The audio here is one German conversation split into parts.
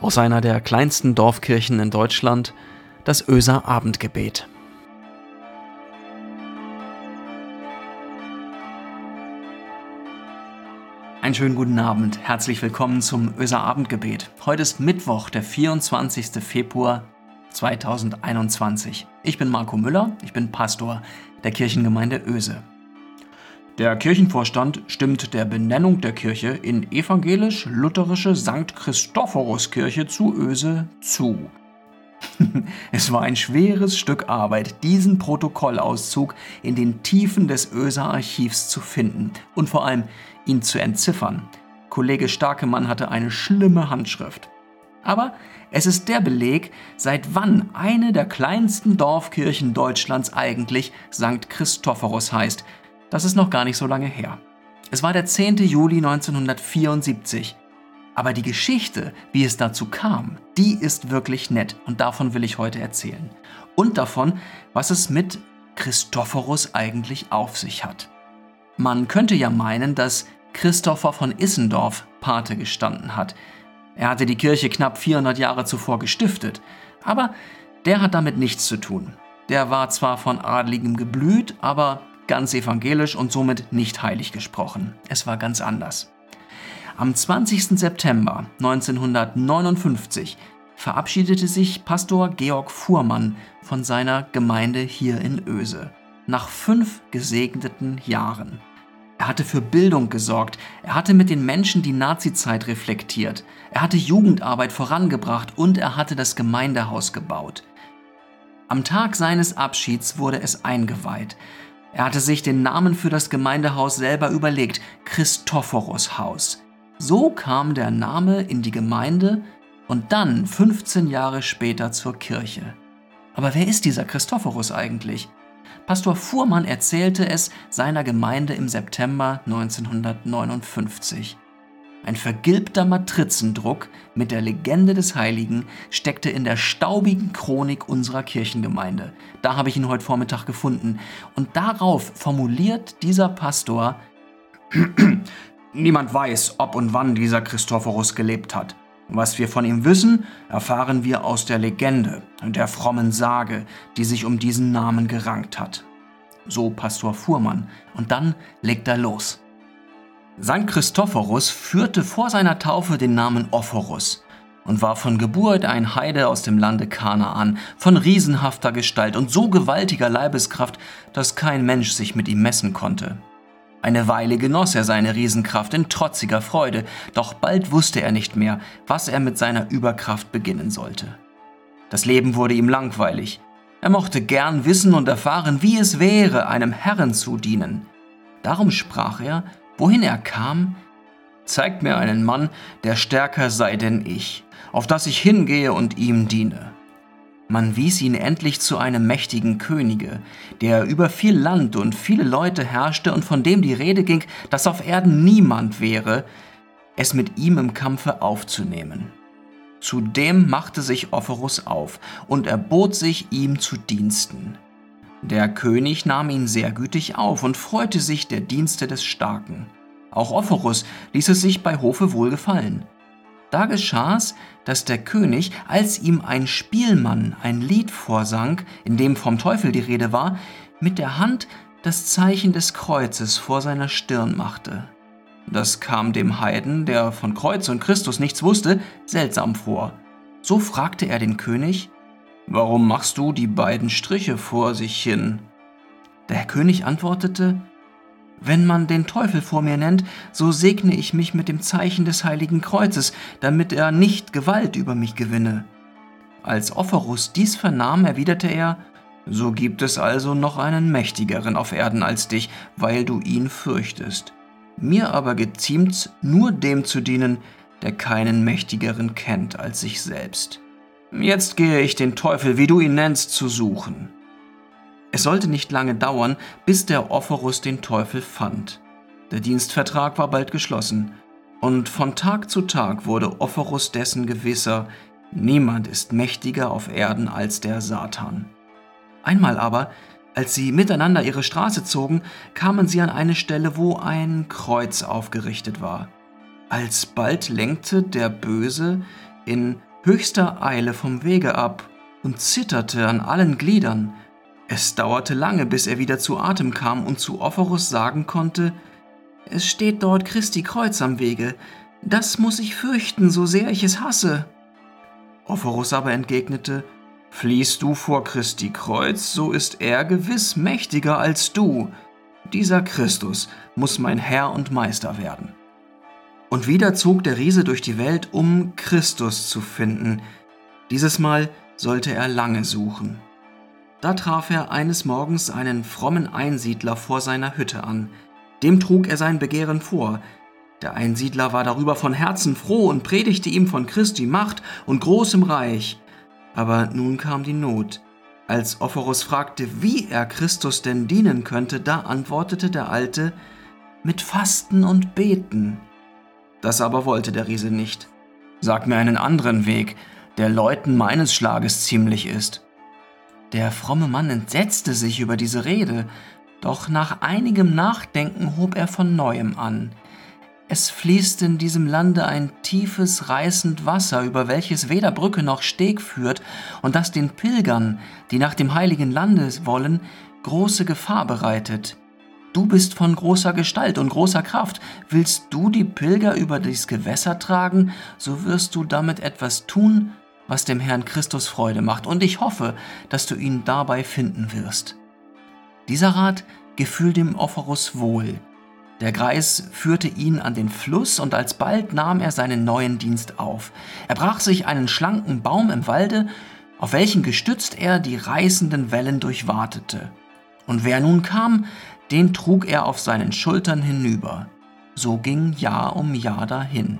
aus einer der kleinsten Dorfkirchen in Deutschland, das Öser Abendgebet. Einen schönen guten Abend, herzlich willkommen zum Öser Abendgebet. Heute ist Mittwoch, der 24. Februar 2021. Ich bin Marco Müller, ich bin Pastor der Kirchengemeinde Öse. Der Kirchenvorstand stimmt der Benennung der Kirche in evangelisch-lutherische St. Christophoruskirche zu Öse zu. es war ein schweres Stück Arbeit, diesen Protokollauszug in den Tiefen des Öser Archivs zu finden und vor allem ihn zu entziffern. Kollege Starkemann hatte eine schlimme Handschrift. Aber es ist der Beleg, seit wann eine der kleinsten Dorfkirchen Deutschlands eigentlich St. Christophorus heißt, das ist noch gar nicht so lange her. Es war der 10. Juli 1974. Aber die Geschichte, wie es dazu kam, die ist wirklich nett und davon will ich heute erzählen. Und davon, was es mit Christophorus eigentlich auf sich hat. Man könnte ja meinen, dass Christopher von Issendorf Pate gestanden hat. Er hatte die Kirche knapp 400 Jahre zuvor gestiftet, aber der hat damit nichts zu tun. Der war zwar von Adligem geblüht, aber ganz evangelisch und somit nicht heilig gesprochen. Es war ganz anders. Am 20. September 1959 verabschiedete sich Pastor Georg Fuhrmann von seiner Gemeinde hier in Öse. Nach fünf gesegneten Jahren. Er hatte für Bildung gesorgt, er hatte mit den Menschen die Nazizeit reflektiert, er hatte Jugendarbeit vorangebracht und er hatte das Gemeindehaus gebaut. Am Tag seines Abschieds wurde es eingeweiht. Er hatte sich den Namen für das Gemeindehaus selber überlegt, Christophorus Haus. So kam der Name in die Gemeinde und dann 15 Jahre später zur Kirche. Aber wer ist dieser Christophorus eigentlich? Pastor Fuhrmann erzählte es seiner Gemeinde im September 1959. Ein vergilbter Matrizendruck mit der Legende des Heiligen steckte in der staubigen Chronik unserer Kirchengemeinde. Da habe ich ihn heute Vormittag gefunden. Und darauf formuliert dieser Pastor, Niemand weiß, ob und wann dieser Christophorus gelebt hat. Was wir von ihm wissen, erfahren wir aus der Legende, der frommen Sage, die sich um diesen Namen gerankt hat. So Pastor Fuhrmann. Und dann legt er los. St. Christophorus führte vor seiner Taufe den Namen Ophorus und war von Geburt ein Heide aus dem Lande Kanaan, von riesenhafter Gestalt und so gewaltiger Leibeskraft, dass kein Mensch sich mit ihm messen konnte. Eine Weile genoss er seine Riesenkraft in trotziger Freude, doch bald wusste er nicht mehr, was er mit seiner Überkraft beginnen sollte. Das Leben wurde ihm langweilig. Er mochte gern wissen und erfahren, wie es wäre, einem Herrn zu dienen. Darum sprach er, wohin er kam, zeigt mir einen Mann, der stärker sei denn ich, auf dass ich hingehe und ihm diene. Man wies ihn endlich zu einem mächtigen Könige, der über viel Land und viele Leute herrschte und von dem die Rede ging, dass auf Erden niemand wäre, es mit ihm im Kampfe aufzunehmen. Zudem machte sich Ophorus auf und erbot sich ihm zu Diensten. Der König nahm ihn sehr gütig auf und freute sich der Dienste des Starken. Auch Ophorus ließ es sich bei Hofe wohl gefallen. Da geschah's, dass der König, als ihm ein Spielmann ein Lied vorsang, in dem vom Teufel die Rede war, mit der Hand das Zeichen des Kreuzes vor seiner Stirn machte. Das kam dem Heiden, der von Kreuz und Christus nichts wusste, seltsam vor. So fragte er den König, Warum machst du die beiden Striche vor sich hin? Der König antwortete, Wenn man den Teufel vor mir nennt, so segne ich mich mit dem Zeichen des heiligen Kreuzes, damit er nicht Gewalt über mich gewinne. Als Ophorus dies vernahm, erwiderte er, So gibt es also noch einen mächtigeren auf Erden als dich, weil du ihn fürchtest. Mir aber geziemt's, nur dem zu dienen, der keinen mächtigeren kennt als sich selbst. Jetzt gehe ich den Teufel, wie du ihn nennst, zu suchen. Es sollte nicht lange dauern, bis der Ophorus den Teufel fand. Der Dienstvertrag war bald geschlossen, und von Tag zu Tag wurde Ophorus dessen gewisser, niemand ist mächtiger auf Erden als der Satan. Einmal aber, als sie miteinander ihre Straße zogen, kamen sie an eine Stelle, wo ein Kreuz aufgerichtet war. Alsbald lenkte der Böse in höchster Eile vom Wege ab und zitterte an allen Gliedern. Es dauerte lange, bis er wieder zu Atem kam und zu Ophorus sagen konnte, es steht dort Christi Kreuz am Wege, das muss ich fürchten, so sehr ich es hasse. Ophorus aber entgegnete, Fliehst du vor Christi Kreuz, so ist er gewiss mächtiger als du. Dieser Christus muss mein Herr und Meister werden. Und wieder zog der Riese durch die Welt, um Christus zu finden. Dieses Mal sollte er lange suchen. Da traf er eines Morgens einen frommen Einsiedler vor seiner Hütte an. Dem trug er sein Begehren vor. Der Einsiedler war darüber von Herzen froh und predigte ihm von Christi Macht und großem Reich. Aber nun kam die Not. Als Ophorus fragte, wie er Christus denn dienen könnte, da antwortete der Alte, mit Fasten und Beten. Das aber wollte der Riese nicht. Sag mir einen anderen Weg, der Leuten meines Schlages ziemlich ist. Der fromme Mann entsetzte sich über diese Rede, doch nach einigem Nachdenken hob er von neuem an. Es fließt in diesem Lande ein tiefes, reißend Wasser, über welches weder Brücke noch Steg führt und das den Pilgern, die nach dem heiligen Lande wollen, große Gefahr bereitet. Du bist von großer Gestalt und großer Kraft. Willst du die Pilger über dies Gewässer tragen, so wirst du damit etwas tun, was dem Herrn Christus Freude macht, und ich hoffe, dass du ihn dabei finden wirst. Dieser Rat gefiel dem Ophorus wohl, der Greis führte ihn an den Fluss und alsbald nahm er seinen neuen Dienst auf. Er brach sich einen schlanken Baum im Walde, auf welchen gestützt er die reißenden Wellen durchwatete. Und wer nun kam, den trug er auf seinen Schultern hinüber. So ging Jahr um Jahr dahin.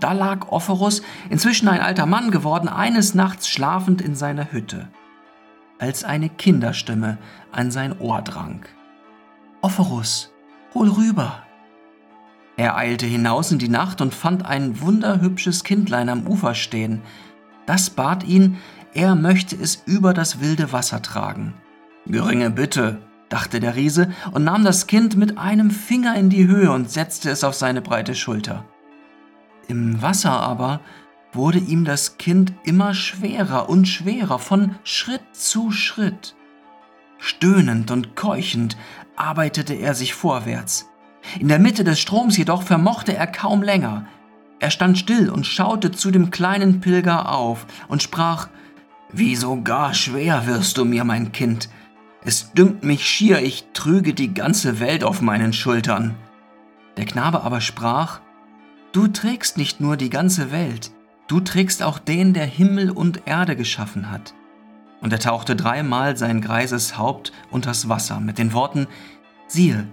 Da lag Ophorus, inzwischen ein alter Mann geworden, eines Nachts schlafend in seiner Hütte, als eine Kinderstimme an sein Ohr drang. Ophorus, Hol rüber! Er eilte hinaus in die Nacht und fand ein wunderhübsches Kindlein am Ufer stehen. Das bat ihn, er möchte es über das wilde Wasser tragen. Geringe Bitte, dachte der Riese und nahm das Kind mit einem Finger in die Höhe und setzte es auf seine breite Schulter. Im Wasser aber wurde ihm das Kind immer schwerer und schwerer von Schritt zu Schritt. Stöhnend und keuchend arbeitete er sich vorwärts. In der Mitte des Stroms jedoch vermochte er kaum länger. Er stand still und schaute zu dem kleinen Pilger auf und sprach Wie so gar schwer wirst du mir, mein Kind. Es dünkt mich schier, ich trüge die ganze Welt auf meinen Schultern. Der Knabe aber sprach Du trägst nicht nur die ganze Welt, du trägst auch den, der Himmel und Erde geschaffen hat und er tauchte dreimal sein greises Haupt unters Wasser mit den Worten, siehe,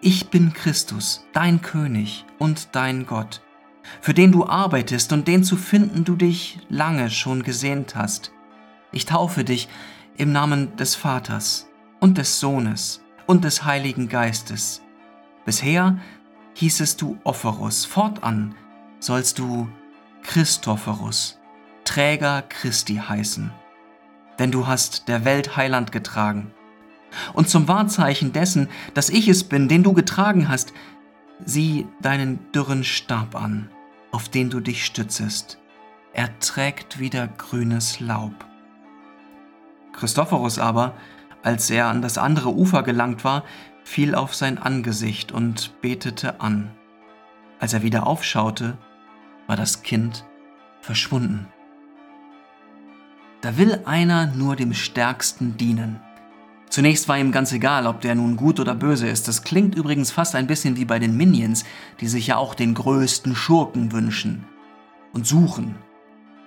ich bin Christus, dein König und dein Gott, für den du arbeitest und den zu finden du dich lange schon gesehnt hast. Ich taufe dich im Namen des Vaters und des Sohnes und des Heiligen Geistes. Bisher hießest du Ophorus, fortan sollst du Christophorus, Träger Christi heißen denn du hast der Welt Heiland getragen. Und zum Wahrzeichen dessen, dass ich es bin, den du getragen hast, sieh deinen dürren Stab an, auf den du dich stützest. Er trägt wieder grünes Laub. Christophorus aber, als er an das andere Ufer gelangt war, fiel auf sein Angesicht und betete an. Als er wieder aufschaute, war das Kind verschwunden. Da will einer nur dem Stärksten dienen. Zunächst war ihm ganz egal, ob der nun gut oder böse ist. Das klingt übrigens fast ein bisschen wie bei den Minions, die sich ja auch den größten Schurken wünschen und suchen.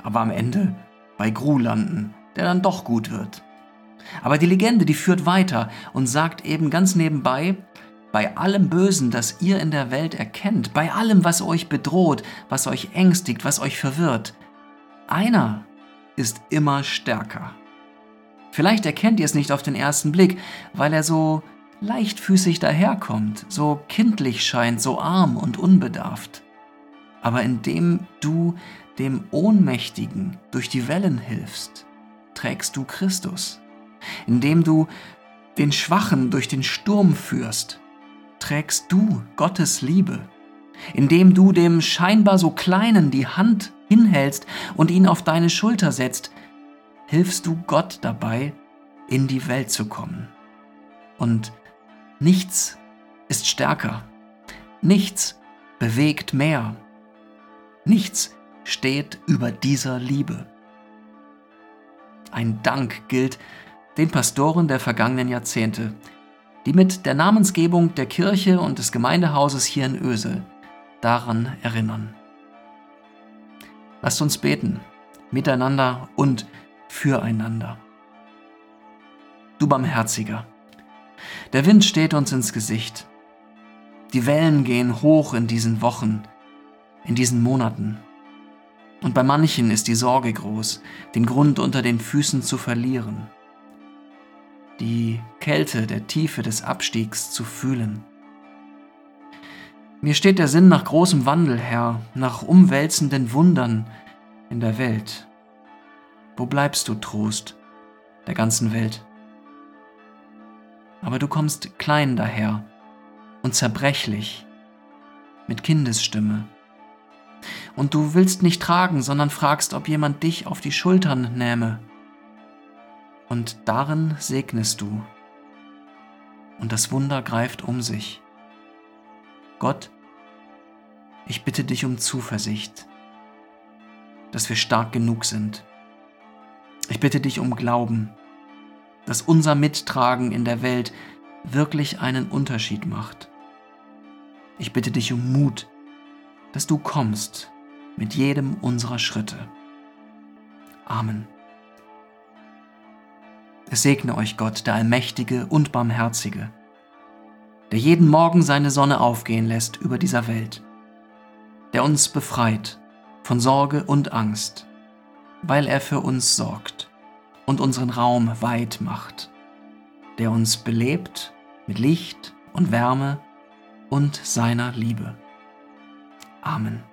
Aber am Ende bei Gru landen, der dann doch gut wird. Aber die Legende, die führt weiter und sagt eben ganz nebenbei, bei allem Bösen, das ihr in der Welt erkennt, bei allem, was euch bedroht, was euch ängstigt, was euch verwirrt, einer ist immer stärker. Vielleicht erkennt ihr es nicht auf den ersten Blick, weil er so leichtfüßig daherkommt, so kindlich scheint, so arm und unbedarft. Aber indem du dem Ohnmächtigen durch die Wellen hilfst, trägst du Christus. Indem du den Schwachen durch den Sturm führst, trägst du Gottes Liebe. Indem du dem scheinbar so Kleinen die Hand hinhältst und ihn auf deine Schulter setzt, hilfst du Gott dabei, in die Welt zu kommen. Und nichts ist stärker, nichts bewegt mehr, nichts steht über dieser Liebe. Ein Dank gilt den Pastoren der vergangenen Jahrzehnte, die mit der Namensgebung der Kirche und des Gemeindehauses hier in Ösel daran erinnern. Lasst uns beten, miteinander und füreinander. Du Barmherziger, der Wind steht uns ins Gesicht. Die Wellen gehen hoch in diesen Wochen, in diesen Monaten. Und bei manchen ist die Sorge groß, den Grund unter den Füßen zu verlieren, die Kälte der Tiefe des Abstiegs zu fühlen. Mir steht der Sinn nach großem Wandel, Herr, nach umwälzenden Wundern in der Welt. Wo bleibst du, Trost der ganzen Welt? Aber du kommst klein daher und zerbrechlich, mit Kindesstimme. Und du willst nicht tragen, sondern fragst, ob jemand dich auf die Schultern nähme. Und darin segnest du. Und das Wunder greift um sich. Gott, ich bitte dich um Zuversicht, dass wir stark genug sind. Ich bitte dich um Glauben, dass unser Mittragen in der Welt wirklich einen Unterschied macht. Ich bitte dich um Mut, dass du kommst mit jedem unserer Schritte. Amen. Es segne euch Gott, der Allmächtige und Barmherzige der jeden Morgen seine Sonne aufgehen lässt über dieser Welt, der uns befreit von Sorge und Angst, weil er für uns sorgt und unseren Raum weit macht, der uns belebt mit Licht und Wärme und seiner Liebe. Amen.